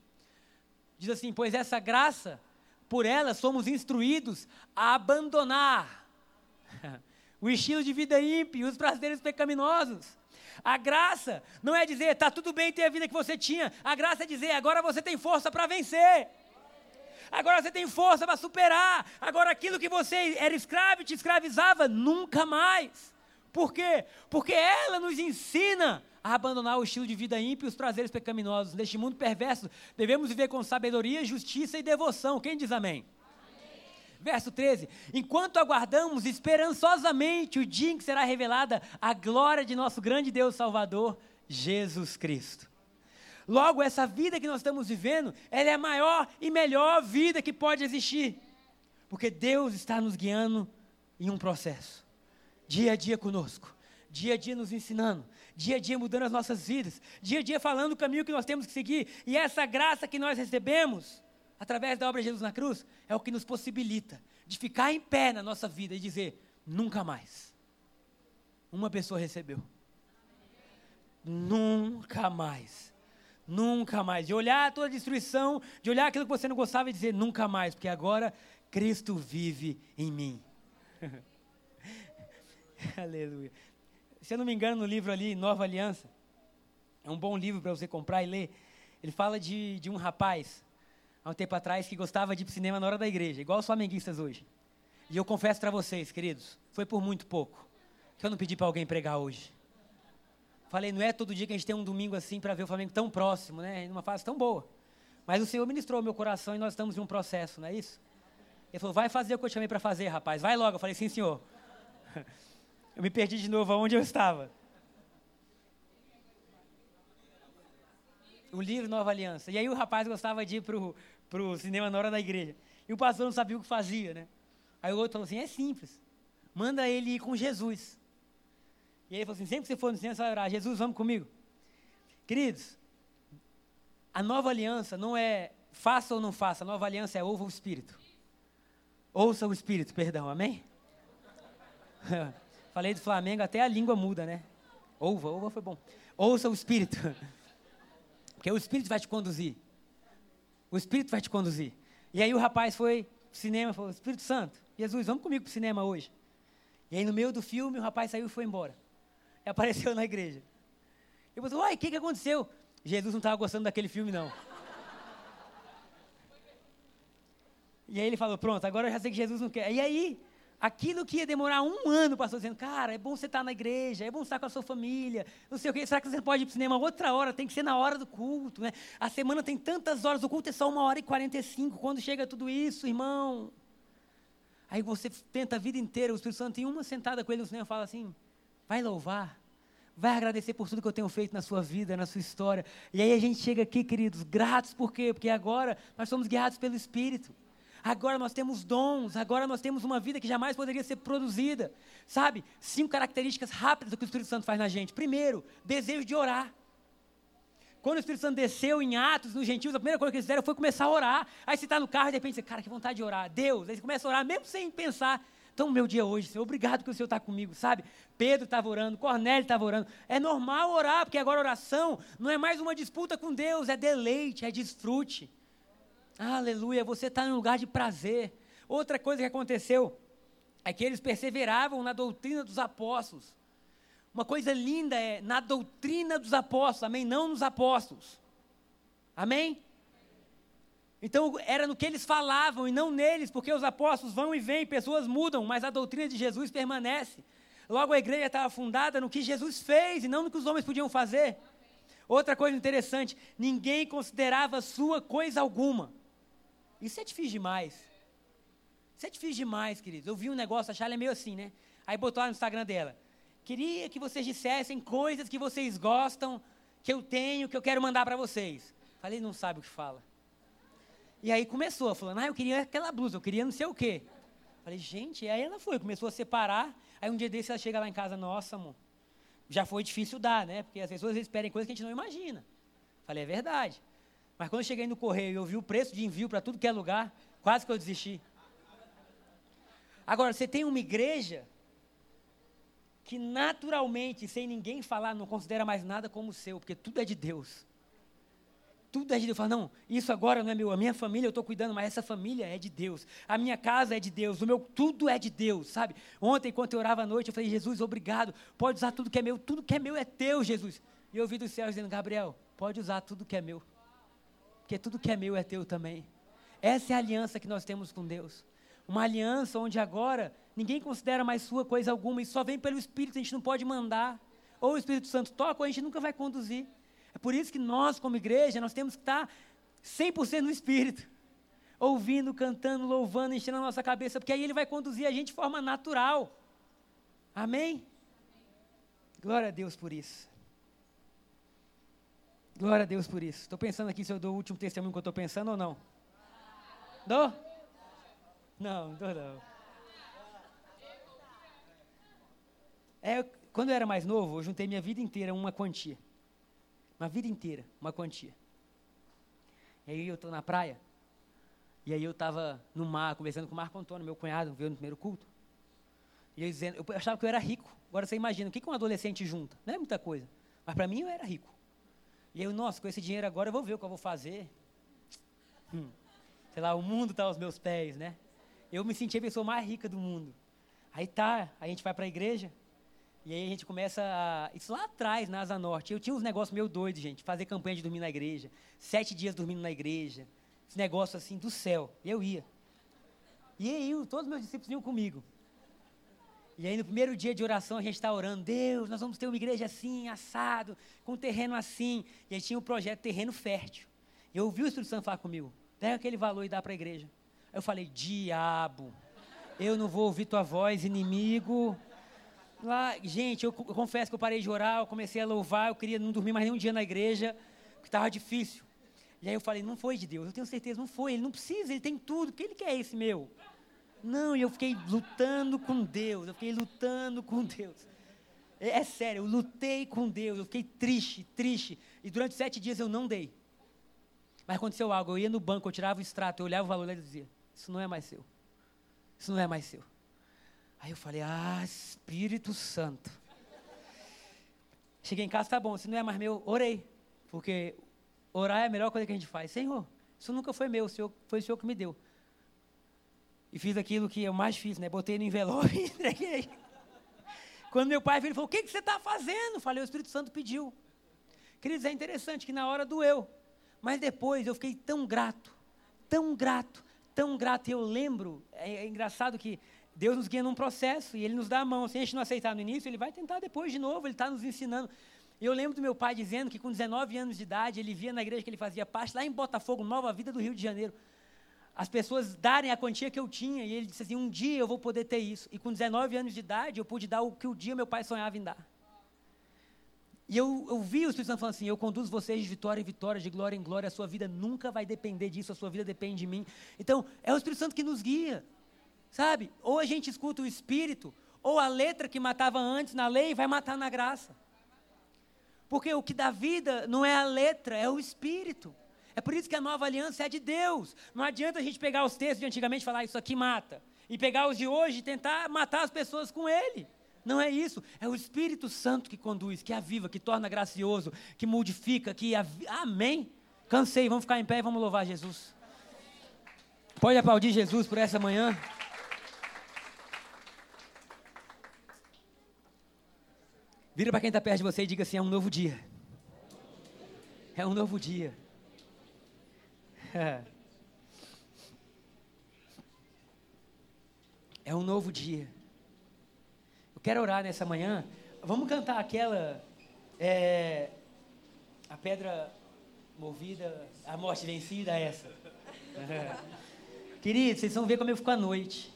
[SPEAKER 1] Diz assim: Pois essa graça, por ela somos instruídos a abandonar o estilo de vida ímpio, os prazeres pecaminosos a graça não é dizer, está tudo bem ter a vida que você tinha. A graça é dizer, agora você tem força para vencer. Agora você tem força para superar. Agora aquilo que você era escravo te escravizava, nunca mais. Por quê? Porque ela nos ensina a abandonar o estilo de vida ímpio e os prazeres pecaminosos. Neste mundo perverso, devemos viver com sabedoria, justiça e devoção. Quem diz amém? Verso 13: Enquanto aguardamos esperançosamente o dia em que será revelada a glória de nosso grande Deus Salvador, Jesus Cristo. Logo, essa vida que nós estamos vivendo, ela é a maior e melhor vida que pode existir. Porque Deus está nos guiando em um processo, dia a dia conosco, dia a dia nos ensinando, dia a dia mudando as nossas vidas, dia a dia falando o caminho que nós temos que seguir, e essa graça que nós recebemos, através da obra de Jesus na cruz, é o que nos possibilita de ficar em pé na nossa vida e dizer: nunca mais. Uma pessoa recebeu. Nunca mais. Nunca mais. De olhar a tua destruição, de olhar aquilo que você não gostava e dizer: nunca mais, porque agora Cristo vive em mim. Aleluia. Se eu não me engano, no livro ali, Nova Aliança, é um bom livro para você comprar e ler. Ele fala de, de um rapaz há um tempo atrás que gostava de ir cinema na hora da igreja, igual os flamenguistas hoje. E eu confesso para vocês, queridos, foi por muito pouco que eu não pedi para alguém pregar hoje. Falei, não é todo dia que a gente tem um domingo assim para ver o Flamengo tão próximo, né? Numa fase tão boa. Mas o Senhor ministrou meu coração e nós estamos em um processo, não é isso? Ele falou, vai fazer o que eu te chamei para fazer, rapaz, vai logo. Eu falei, sim, senhor. Eu me perdi de novo aonde eu estava. O livro Nova Aliança. E aí o rapaz gostava de ir pro, para o cinema na hora da igreja. E o pastor não sabia o que fazia, né? Aí o outro falou assim: é simples. Manda ele ir com Jesus. E aí ele falou assim: sempre que você for no cinema, você vai orar: Jesus, vamos comigo. Queridos, a nova aliança não é faça ou não faça, a nova aliança é ouva o Espírito. Ouça o Espírito, perdão, amém? Falei do Flamengo, até a língua muda, né? Ouva, ouva foi bom. Ouça o Espírito. Porque o Espírito vai te conduzir. O Espírito vai te conduzir. E aí o rapaz foi pro cinema e falou: Espírito Santo, Jesus, vamos comigo pro cinema hoje. E aí no meio do filme o rapaz saiu e foi embora. E apareceu na igreja. Eu falei: Uai, o que, que aconteceu? Jesus não estava gostando daquele filme, não. E aí ele falou: Pronto, agora eu já sei que Jesus não quer. E aí aquilo que ia demorar um ano, pastor dizendo, cara, é bom você estar na igreja, é bom estar com a sua família, não sei o quê, será que você pode ir para o cinema outra hora? Tem que ser na hora do culto, né? A semana tem tantas horas, o culto é só uma hora e quarenta e cinco, quando chega tudo isso, irmão? Aí você tenta a vida inteira, o Espírito Santo, em uma sentada com ele no cinema, fala assim, vai louvar, vai agradecer por tudo que eu tenho feito na sua vida, na sua história. E aí a gente chega aqui, queridos, gratos por quê? Porque agora nós somos guiados pelo Espírito. Agora nós temos dons, agora nós temos uma vida que jamais poderia ser produzida. Sabe? Cinco características rápidas do que o Espírito Santo faz na gente. Primeiro, desejo de orar. Quando o Espírito Santo desceu em Atos, nos gentios, a primeira coisa que eles fizeram foi começar a orar. Aí você está no carro e de repente você, cara, que vontade de orar. Deus. Aí você começa a orar, mesmo sem pensar. Então, meu dia hoje, Senhor, obrigado que o Senhor está comigo, sabe? Pedro estava orando, Cornélio estava orando. É normal orar, porque agora oração não é mais uma disputa com Deus, é deleite, é desfrute. Aleluia, você está em um lugar de prazer. Outra coisa que aconteceu é que eles perseveravam na doutrina dos apóstolos. Uma coisa linda é na doutrina dos apóstolos, amém? Não nos apóstolos. Amém? Então era no que eles falavam e não neles, porque os apóstolos vão e vêm, pessoas mudam, mas a doutrina de Jesus permanece. Logo a igreja estava fundada no que Jesus fez e não no que os homens podiam fazer. Outra coisa interessante, ninguém considerava sua coisa alguma. Isso é difícil demais. Isso é difícil demais, queridos. Eu vi um negócio, a Charlie é meio assim, né? Aí botou lá no Instagram dela. Queria que vocês dissessem coisas que vocês gostam, que eu tenho, que eu quero mandar para vocês. Falei, não sabe o que fala. E aí começou, falando, ah, eu queria aquela blusa, eu queria não sei o quê. Falei, gente, e aí ela foi, começou a separar. Aí um dia desse ela chega lá em casa, nossa, amor, já foi difícil dar, né? Porque as pessoas esperem coisas que a gente não imagina. Falei, é verdade. Mas quando eu cheguei no correio e eu vi o preço de envio para tudo que é lugar, quase que eu desisti. Agora, você tem uma igreja que naturalmente, sem ninguém falar, não considera mais nada como seu, porque tudo é de Deus. Tudo é de Deus. Fala, não, isso agora não é meu. A minha família eu estou cuidando, mas essa família é de Deus. A minha casa é de Deus. O meu tudo é de Deus, sabe? Ontem, enquanto eu orava à noite, eu falei, Jesus, obrigado. Pode usar tudo que é meu. Tudo que é meu é teu, Jesus. E eu ouvi dos céus dizendo, Gabriel, pode usar tudo que é meu porque tudo que é meu é teu também. Essa é a aliança que nós temos com Deus. Uma aliança onde agora ninguém considera mais sua coisa alguma e só vem pelo Espírito, a gente não pode mandar. Ou o Espírito Santo toca ou a gente nunca vai conduzir. É por isso que nós, como igreja, nós temos que estar 100% no Espírito. Ouvindo, cantando, louvando, enchendo a nossa cabeça, porque aí ele vai conduzir a gente de forma natural. Amém? Glória a Deus por isso. Glória a Deus por isso. Estou pensando aqui se eu dou o último testemunho que eu estou pensando ou não. Dou? Não, dou não. É, quando eu era mais novo, eu juntei minha vida inteira uma quantia. Uma vida inteira, uma quantia. E aí eu estou na praia, e aí eu estava no mar, conversando com o Marco Antônio, meu cunhado, veio no primeiro culto. E eu dizendo, eu achava que eu era rico. Agora você imagina, o que, um adolescente junta? Não é muita coisa. Mas para mim eu era rico. E eu, nossa, com esse dinheiro agora eu vou ver o que eu vou fazer. Hum, sei lá, o mundo está aos meus pés, né? Eu me senti a pessoa mais rica do mundo. Aí tá, a gente vai para a igreja, e aí a gente começa a, Isso lá atrás, na Asa Norte. Eu tinha uns negócios meio doidos, gente. Fazer campanha de dormir na igreja. Sete dias dormindo na igreja. Esse negócio assim do céu. E eu ia. E aí todos os meus discípulos vinham comigo. E aí no primeiro dia de oração a gente está orando, Deus, nós vamos ter uma igreja assim, assado, com um terreno assim. E aí tinha o um projeto Terreno Fértil. E eu ouvi o Espírito Santo falar comigo, pega aquele valor e dá para a igreja. Eu falei, diabo, eu não vou ouvir tua voz, inimigo. Lá, gente, eu, eu confesso que eu parei de orar, eu comecei a louvar, eu queria não dormir mais nenhum dia na igreja, porque estava difícil. E aí eu falei, não foi de Deus, eu tenho certeza, não foi, ele não precisa, ele tem tudo, o que ele quer esse meu? Não, e eu fiquei lutando com Deus, eu fiquei lutando com Deus. É, é, sério, eu lutei com Deus, eu fiquei triste, triste. E durante sete dias eu não dei. Mas aconteceu algo, eu ia no banco, eu tirava o extrato, eu olhava o valor e dizia, isso não é mais seu. Isso não é mais seu. Aí eu falei, ah, Espírito Santo. Cheguei em casa, tá bom, se não é mais meu, orei. Porque orar é a melhor coisa que a gente faz. Senhor, isso nunca foi meu, foi o Senhor que me deu. E fiz aquilo que eu mais fiz, né? Botei no envelope e entreguei. Quando meu pai veio, ele falou: O que, que você está fazendo? Falei: O Espírito Santo pediu. Queridos, é interessante que na hora doeu. Mas depois eu fiquei tão grato, tão grato, tão grato. E eu lembro, é, é engraçado que Deus nos guia num processo e Ele nos dá a mão. Se a gente não aceitar no início, Ele vai tentar depois de novo, Ele está nos ensinando. Eu lembro do meu pai dizendo que com 19 anos de idade, ele via na igreja que ele fazia parte, lá em Botafogo, Nova Vida do Rio de Janeiro, as pessoas darem a quantia que eu tinha. E ele disse assim: um dia eu vou poder ter isso. E com 19 anos de idade, eu pude dar o que o dia meu pai sonhava em dar. E eu, eu vi o Espírito Santo falando assim: eu conduzo vocês de vitória em vitória, de glória em glória, a sua vida nunca vai depender disso, a sua vida depende de mim. Então, é o Espírito Santo que nos guia, sabe? Ou a gente escuta o Espírito, ou a letra que matava antes na lei vai matar na graça. Porque o que dá vida não é a letra, é o Espírito. É por isso que a nova aliança é de Deus. Não adianta a gente pegar os textos de antigamente e falar isso aqui mata. E pegar os de hoje e tentar matar as pessoas com ele. Não é isso. É o Espírito Santo que conduz, que aviva, que torna gracioso, que modifica, que. Amém. Cansei, vamos ficar em pé e vamos louvar Jesus. Pode aplaudir Jesus por essa manhã. Vira para quem está perto de você e diga assim: é um novo dia. É um novo dia. É. Um novo dia. Eu quero orar nessa manhã. Vamos cantar aquela. É, a pedra movida, a morte vencida, essa. É. Queridos, vocês vão ver como eu fico à noite.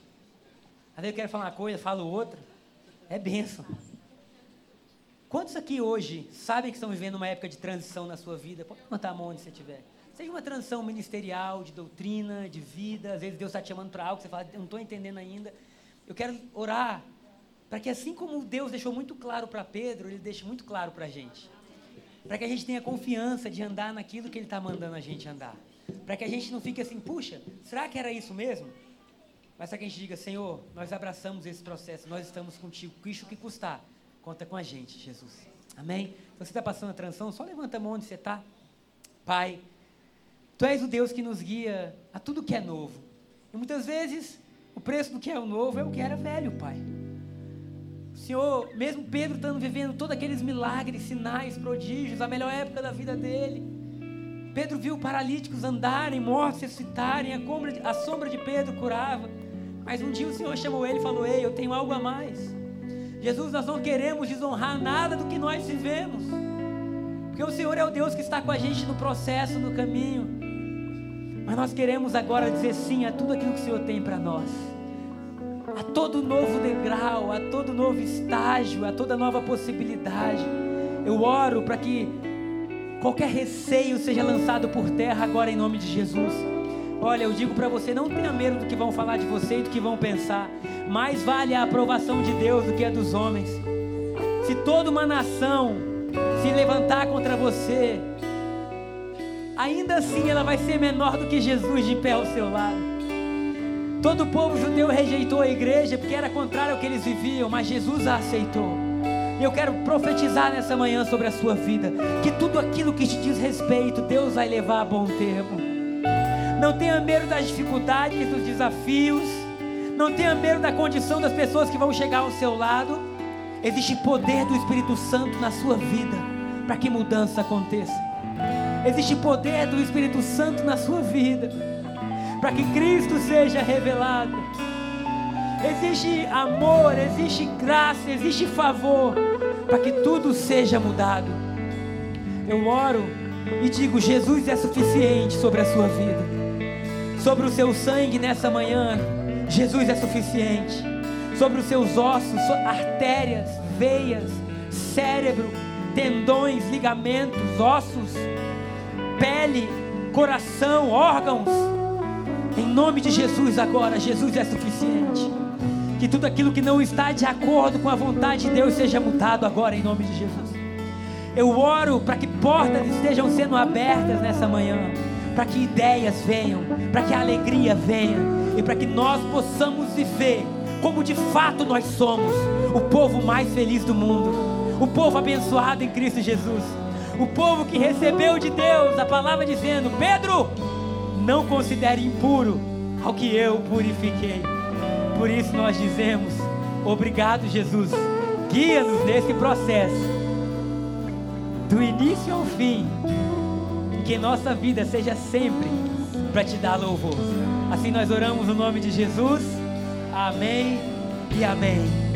[SPEAKER 1] Às vezes eu quero falar uma coisa, falo outra. É bênção. Quantos aqui hoje sabem que estão vivendo uma época de transição na sua vida? Pode levantar a mão onde você estiver. Seja uma transição ministerial, de doutrina, de vida. Às vezes Deus está te chamando para algo que você fala, eu não estou entendendo ainda. Eu quero orar para que assim como Deus deixou muito claro para Pedro, Ele deixe muito claro para a gente. Para que a gente tenha confiança de andar naquilo que Ele está mandando a gente andar. Para que a gente não fique assim, puxa, será que era isso mesmo? Mas para que a gente diga, Senhor, nós abraçamos esse processo, nós estamos contigo, custe o que custar Conta com a gente, Jesus. Amém? Se você está passando a transição, só levanta a mão onde você está. Pai, Tu és o Deus que nos guia a tudo que é novo. E muitas vezes, o preço do que é o novo é o que era velho, Pai. O Senhor, mesmo Pedro estando vivendo todos aqueles milagres, sinais, prodígios, a melhor época da vida dele. Pedro viu paralíticos andarem, mortos ressuscitarem, a, a sombra de Pedro curava. Mas um dia o Senhor chamou ele e falou: Ei, eu tenho algo a mais. Jesus, nós não queremos desonrar nada do que nós vivemos, porque o Senhor é o Deus que está com a gente no processo, no caminho, mas nós queremos agora dizer sim a tudo aquilo que o Senhor tem para nós, a todo novo degrau, a todo novo estágio, a toda nova possibilidade. Eu oro para que qualquer receio seja lançado por terra agora em nome de Jesus. Olha, eu digo para você, não tenha medo do que vão falar de você e do que vão pensar. Mais vale a aprovação de Deus do que a dos homens. Se toda uma nação se levantar contra você, ainda assim ela vai ser menor do que Jesus de pé ao seu lado. Todo o povo judeu rejeitou a igreja porque era contrário ao que eles viviam, mas Jesus a aceitou. E eu quero profetizar nessa manhã sobre a sua vida, que tudo aquilo que te diz respeito, Deus vai levar a bom termo. Não tenha medo das dificuldades, dos desafios. Não tenha medo da condição das pessoas que vão chegar ao seu lado. Existe poder do Espírito Santo na sua vida para que mudança aconteça. Existe poder do Espírito Santo na sua vida para que Cristo seja revelado. Existe amor, existe graça, existe favor para que tudo seja mudado. Eu oro e digo: Jesus é suficiente sobre a sua vida sobre o seu sangue nessa manhã, Jesus é suficiente. Sobre os seus ossos, artérias, veias, cérebro, tendões, ligamentos, ossos, pele, coração, órgãos. Em nome de Jesus agora, Jesus é suficiente. Que tudo aquilo que não está de acordo com a vontade de Deus seja mudado agora em nome de Jesus. Eu oro para que portas estejam sendo abertas nessa manhã para que ideias venham, para que a alegria venha e para que nós possamos viver como de fato nós somos, o povo mais feliz do mundo, o povo abençoado em Cristo Jesus, o povo que recebeu de Deus a palavra dizendo: Pedro, não considere impuro ao que eu purifiquei. Por isso nós dizemos: Obrigado, Jesus, guia-nos nesse processo, do início ao fim que nossa vida seja sempre para te dar louvor. Assim nós oramos no nome de Jesus. Amém e amém.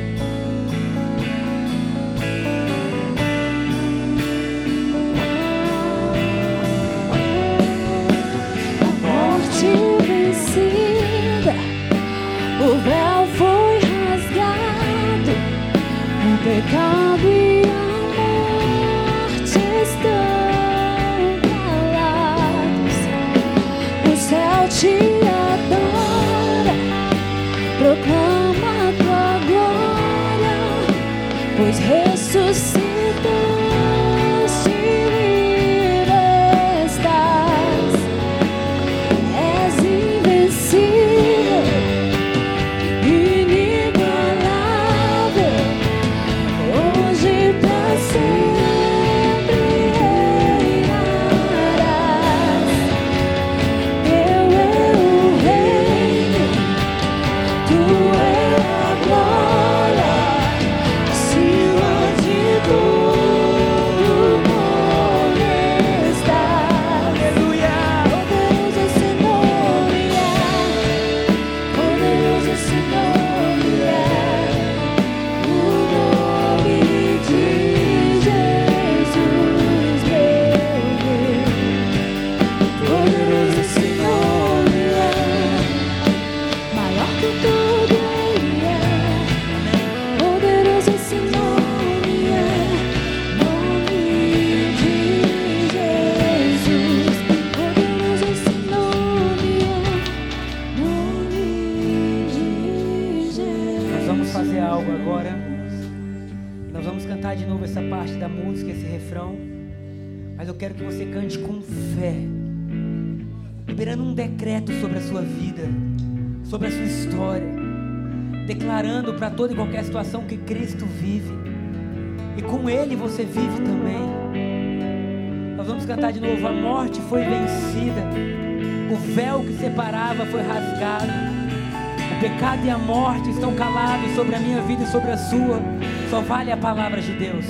[SPEAKER 1] O pecado e a morte estão calados sobre a minha vida e sobre a sua. Só vale a palavra de Deus.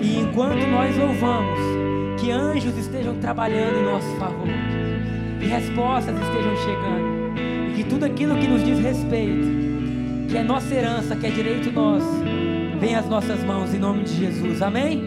[SPEAKER 1] E enquanto nós louvamos, que anjos estejam trabalhando em nosso favor. Que respostas estejam chegando. E que tudo aquilo que nos diz respeito, que é nossa herança, que é direito nosso, venha às nossas mãos em nome de Jesus. Amém?